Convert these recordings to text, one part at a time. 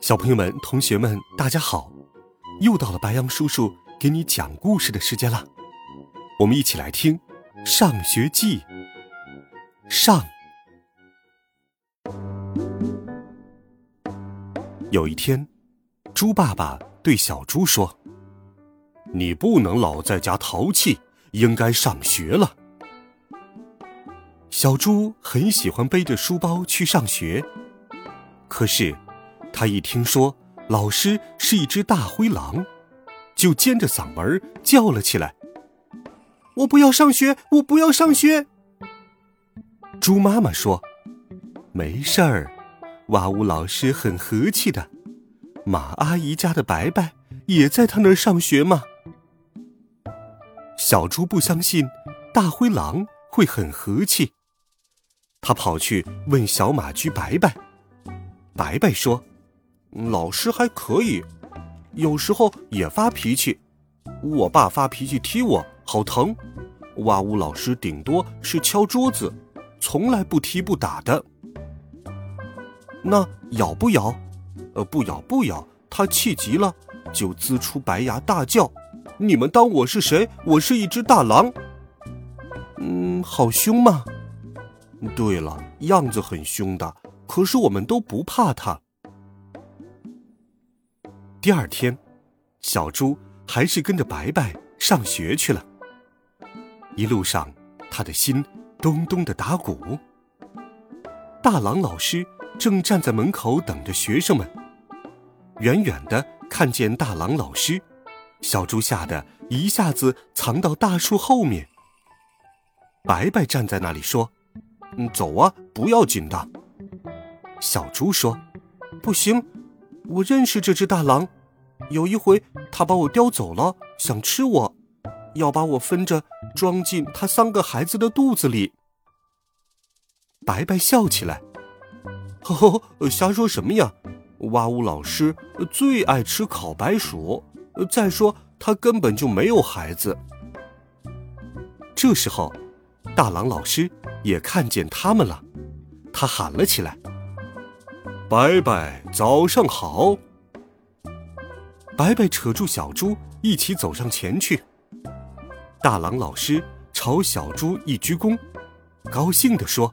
小朋友们、同学们，大家好！又到了白羊叔叔给你讲故事的时间了，我们一起来听《上学记》上。有一天，猪爸爸对小猪说：“你不能老在家淘气，应该上学了。”小猪很喜欢背着书包去上学，可是。他一听说老师是一只大灰狼，就尖着嗓门叫了起来：“我不要上学！我不要上学！”猪妈妈说：“没事儿，哇呜老师很和气的。马阿姨家的白白也在他那儿上学嘛。”小猪不相信大灰狼会很和气，他跑去问小马驹白白，白白说。老师还可以，有时候也发脾气。我爸发脾气踢我，好疼。哇呜！老师顶多是敲桌子，从来不踢不打的。那咬不咬？呃，不咬不咬。他气急了，就呲出白牙大叫：“你们当我是谁？我是一只大狼。”嗯，好凶吗？对了，样子很凶的，可是我们都不怕他。第二天，小猪还是跟着白白上学去了。一路上，他的心咚咚的打鼓。大狼老师正站在门口等着学生们。远远的看见大狼老师，小猪吓得一下子藏到大树后面。白白站在那里说：“嗯，走啊，不要紧的。”小猪说：“不行。”我认识这只大狼，有一回他把我叼走了，想吃我，要把我分着装进他三个孩子的肚子里。白白笑起来，呵呵，瞎说什么呀？哇呜老师最爱吃烤白薯，再说他根本就没有孩子。这时候，大狼老师也看见他们了，他喊了起来。白白，早上好。白白扯住小猪，一起走上前去。大狼老师朝小猪一鞠躬，高兴地说：“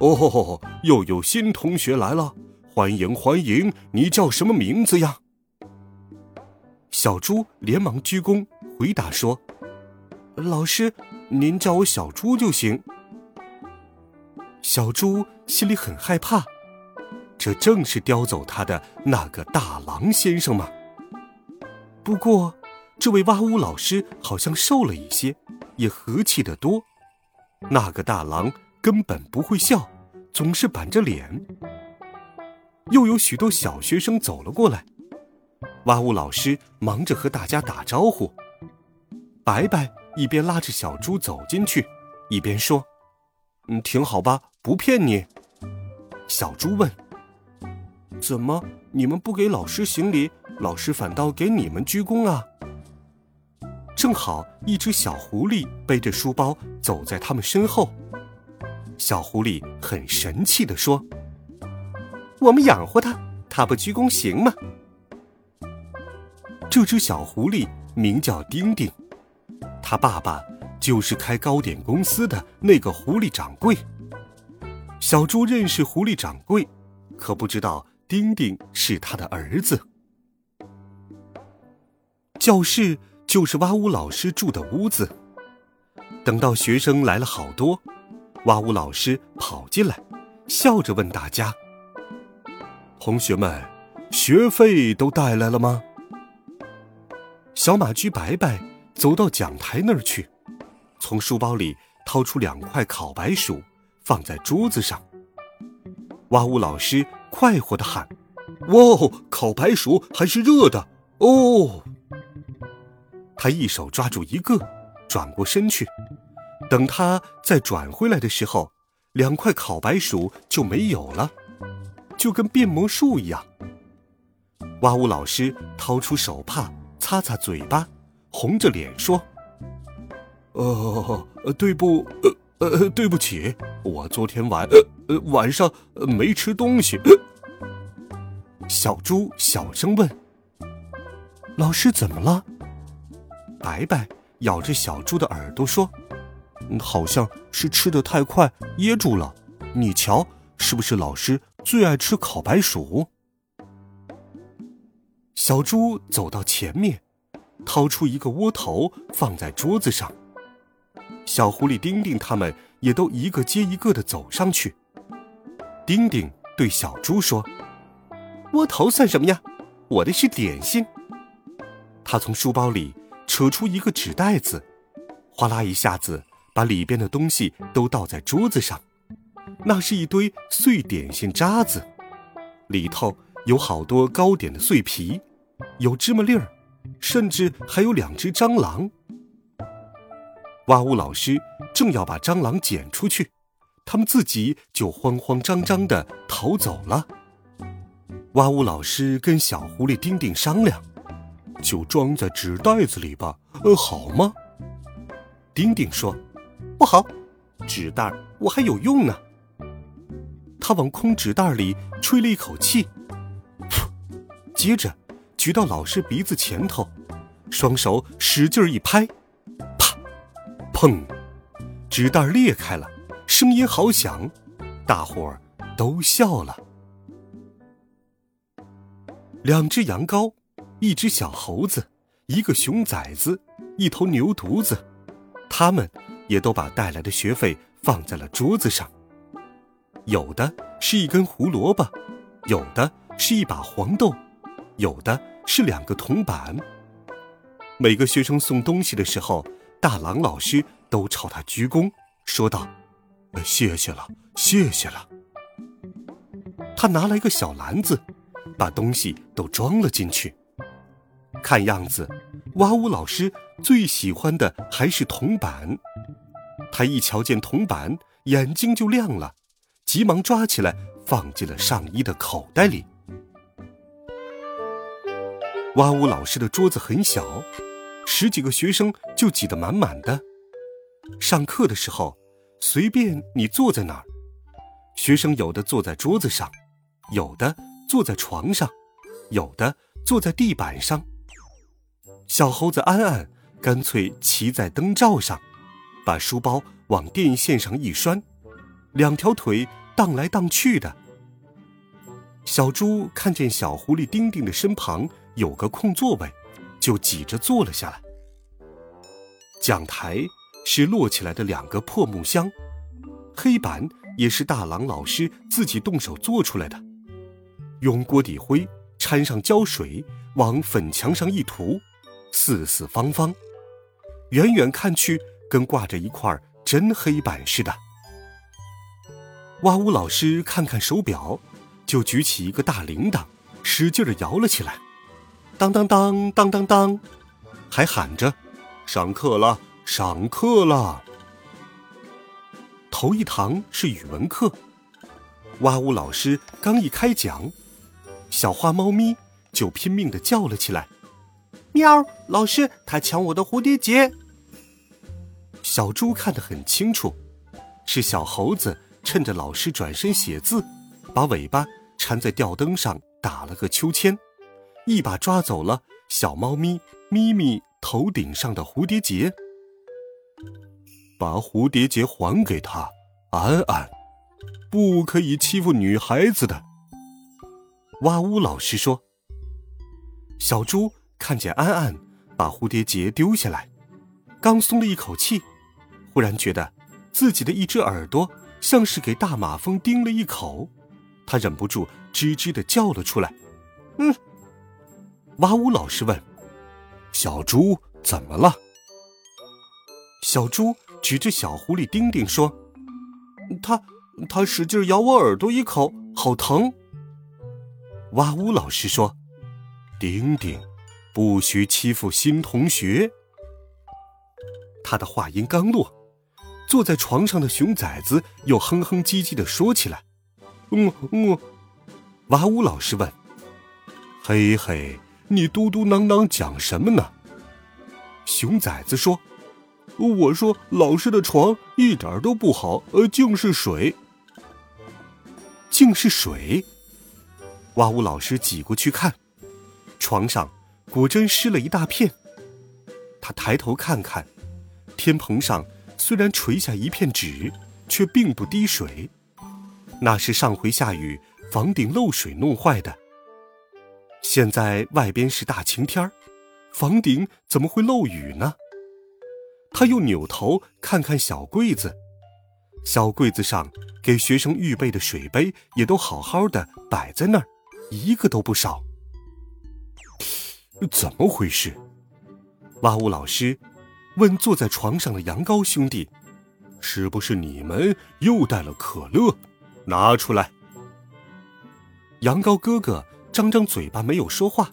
哦吼吼，又有新同学来了，欢迎欢迎！你叫什么名字呀？”小猪连忙鞠躬回答说：“老师，您叫我小猪就行。”小猪心里很害怕。这正是叼走他的那个大狼先生吗？不过，这位哇呜老师好像瘦了一些，也和气得多。那个大狼根本不会笑，总是板着脸。又有许多小学生走了过来，哇呜老师忙着和大家打招呼。白白一边拉着小猪走进去，一边说：“嗯，挺好吧，不骗你。”小猪问。怎么？你们不给老师行礼，老师反倒给你们鞠躬啊？正好一只小狐狸背着书包走在他们身后，小狐狸很神气地说：“我们养活它，它不鞠躬行吗？”这只小狐狸名叫丁丁，他爸爸就是开糕点公司的那个狐狸掌柜。小猪认识狐狸掌柜，可不知道。丁丁是他的儿子。教室就是哇呜老师住的屋子。等到学生来了好多，哇呜老师跑进来，笑着问大家：“同学们，学费都带来了吗？”小马驹白白走到讲台那儿去，从书包里掏出两块烤白薯，放在桌子上。哇呜老师。快活的喊：“哇，烤白薯还是热的哦！他一手抓住一个，转过身去。等他再转回来的时候，两块烤白薯就没有了，就跟变魔术一样。哇呜老师掏出手帕擦擦嘴巴，红着脸说：“呃，对不，呃呃，对不起，我昨天晚呃呃晚上没吃东西。”小猪小声问：“老师怎么了？”白白咬着小猪的耳朵说。好像是吃的太快噎住了，你瞧，是不是老师最爱吃烤白薯？小猪走到前面，掏出一个窝头放在桌子上。小狐狸丁丁他们也都一个接一个的走上去。丁丁对小猪说：“窝头算什么呀？我的是点心。”他从书包里扯出一个纸袋子，哗啦一下子。把里边的东西都倒在桌子上，那是一堆碎点心渣子，里头有好多糕点的碎皮，有芝麻粒儿，甚至还有两只蟑螂。哇呜老师正要把蟑螂捡出去，他们自己就慌慌张张的逃走了。哇呜老师跟小狐狸丁丁商量，就装在纸袋子里吧，呃，好吗？丁丁说。不好，纸袋我还有用呢。他往空纸袋里吹了一口气，接着举到老师鼻子前头，双手使劲一拍，啪，砰，纸袋裂开了，声音好响，大伙儿都笑了。两只羊羔，一只小猴子，一个熊崽子，一头牛犊子，他们。也都把带来的学费放在了桌子上，有的是一根胡萝卜，有的是一把黄豆，有的是两个铜板。每个学生送东西的时候，大郎老师都朝他鞠躬，说道：“谢谢了，谢谢了。”他拿来一个小篮子，把东西都装了进去。看样子，哇呜老师最喜欢的还是铜板。他一瞧见铜板，眼睛就亮了，急忙抓起来放进了上衣的口袋里。哇呜老师的桌子很小，十几个学生就挤得满满的。上课的时候，随便你坐在哪儿，学生有的坐在桌子上，有的坐在床上，有的坐在地板上。小猴子安安干脆骑在灯罩上。把书包往电线上一拴，两条腿荡来荡去的。小猪看见小狐狸丁丁的身旁有个空座位，就挤着坐了下来。讲台是摞起来的两个破木箱，黑板也是大郎老师自己动手做出来的，用锅底灰掺上胶水，往粉墙上一涂，四四方方，远远看去。跟挂着一块真黑板似的。哇呜老师看看手表，就举起一个大铃铛，使劲的摇了起来，当当当当当当，还喊着：“上课了，上课了。”头一堂是语文课，哇呜老师刚一开讲，小花猫咪就拼命的叫了起来：“喵！老师，他抢我的蝴蝶结！”小猪看得很清楚，是小猴子趁着老师转身写字，把尾巴缠在吊灯上打了个秋千，一把抓走了小猫咪咪咪头顶上的蝴蝶结。把蝴蝶结还给他，安安，不可以欺负女孩子的。哇呜老师说。小猪看见安安把蝴蝶结丢下来，刚松了一口气。忽然觉得自己的一只耳朵像是给大马蜂叮了一口，他忍不住吱吱的叫了出来。嗯，哇呜老师问：“小猪怎么了？”小猪指着小狐狸丁丁说：“他他使劲咬我耳朵一口，好疼。”哇呜老师说：“丁丁，不许欺负新同学。”他的话音刚落，坐在床上的熊崽子又哼哼唧唧的说起来：“嗯嗯。”哇呜老师问：“嘿嘿，你嘟嘟囔囔讲什么呢？”熊崽子说：“我说老师的床一点都不好，呃，净是水，净是水。”哇呜老师挤过去看，床上果真湿了一大片。他抬头看看，天棚上虽然垂下一片纸，却并不滴水，那是上回下雨房顶漏水弄坏的。现在外边是大晴天儿。房顶怎么会漏雨呢？他又扭头看看小柜子，小柜子上给学生预备的水杯也都好好的摆在那儿，一个都不少。怎么回事？哇呜老师问坐在床上的羊羔兄弟：“是不是你们又带了可乐？拿出来。”羊羔哥哥张张嘴巴没有说话，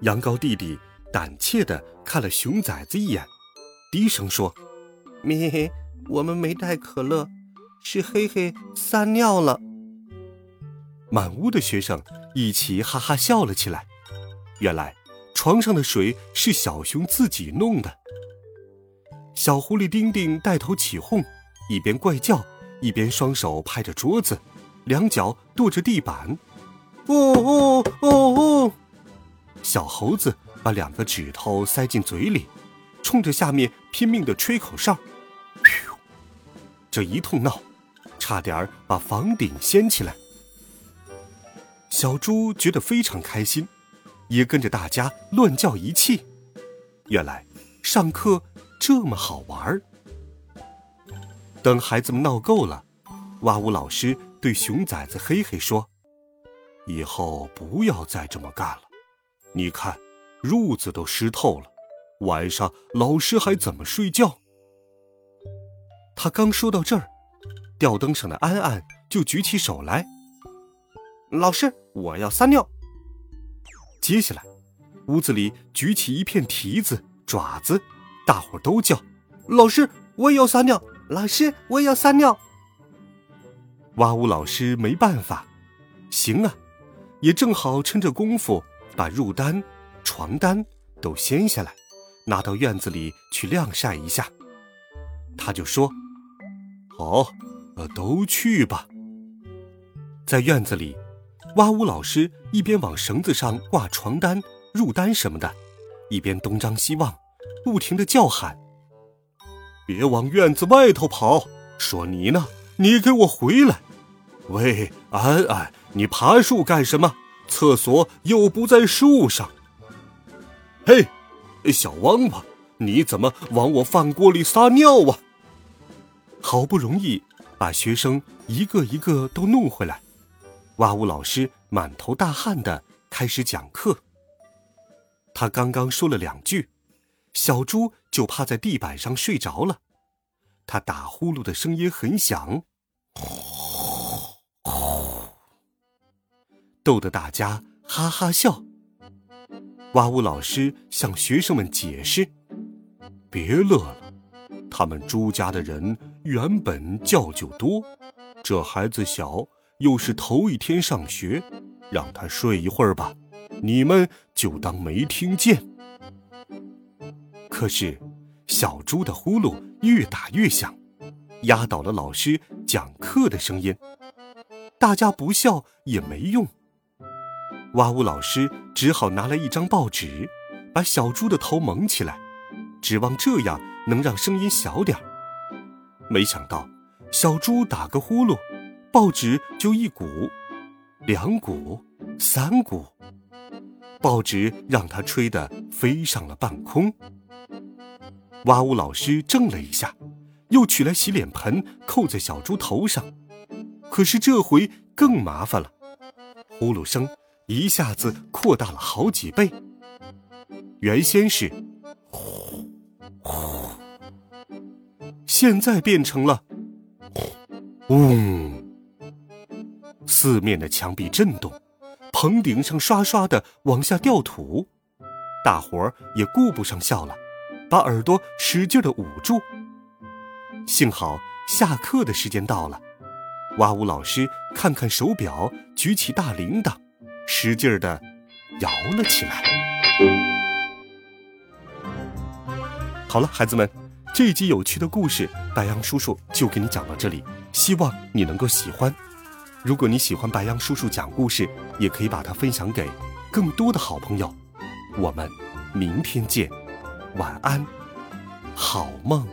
羊羔弟弟。胆怯的看了熊崽子一眼，低声说：“咪，我们没带可乐，是黑黑撒尿了。”满屋的学生一起哈哈笑了起来。原来床上的水是小熊自己弄的。小狐狸丁丁带头起哄，一边怪叫，一边双手拍着桌子，两脚跺着地板。哦哦哦哦！小猴子。把两个指头塞进嘴里，冲着下面拼命的吹口哨。这一通闹，差点把房顶掀起来。小猪觉得非常开心，也跟着大家乱叫一气。原来上课这么好玩儿。等孩子们闹够了，哇呜老师对熊崽子嘿嘿说：“以后不要再这么干了，你看。”褥子都湿透了，晚上老师还怎么睡觉？他刚说到这儿，吊灯上的安安就举起手来：“老师，我要撒尿。”接下来，屋子里举起一片蹄子、爪子，大伙都叫：“老师，我也要撒尿！老师，我也要撒尿！”哇呜老师没办法，行啊，也正好趁这功夫把褥单。床单都掀下来，拿到院子里去晾晒一下。他就说：“好，呃，都去吧。”在院子里，哇呜老师一边往绳子上挂床单、褥单什么的，一边东张西望，不停的叫喊：“别往院子外头跑！说你呢，你给我回来！喂，安安，你爬树干什么？厕所又不在树上。”嘿，小王八，你怎么往我饭锅里撒尿啊？好不容易把学生一个一个都弄回来，哇呜老师满头大汗的开始讲课。他刚刚说了两句，小猪就趴在地板上睡着了。他打呼噜的声音很响，呼呼逗得大家哈哈笑。哇呜！老师向学生们解释：“别乐了，他们朱家的人原本觉就多，这孩子小，又是头一天上学，让他睡一会儿吧，你们就当没听见。”可是，小猪的呼噜越打越响，压倒了老师讲课的声音。大家不笑也没用。哇呜！老师只好拿来一张报纸，把小猪的头蒙起来，指望这样能让声音小点儿。没想到，小猪打个呼噜，报纸就一鼓、两鼓、三鼓，报纸让它吹得飞上了半空。哇呜！老师怔了一下，又取来洗脸盆扣在小猪头上，可是这回更麻烦了，呼噜声。一下子扩大了好几倍，原先是呼呼，现在变成了嗡。四面的墙壁震动，棚顶上刷刷的往下掉土，大伙儿也顾不上笑了，把耳朵使劲的捂住。幸好下课的时间到了，哇呜老师看看手表，举起大铃铛，使劲的摇了起来。好了，孩子们，这一集有趣的故事，白羊叔叔就给你讲到这里，希望你能够喜欢。如果你喜欢白羊叔叔讲故事，也可以把它分享给更多的好朋友。我们明天见，晚安，好梦。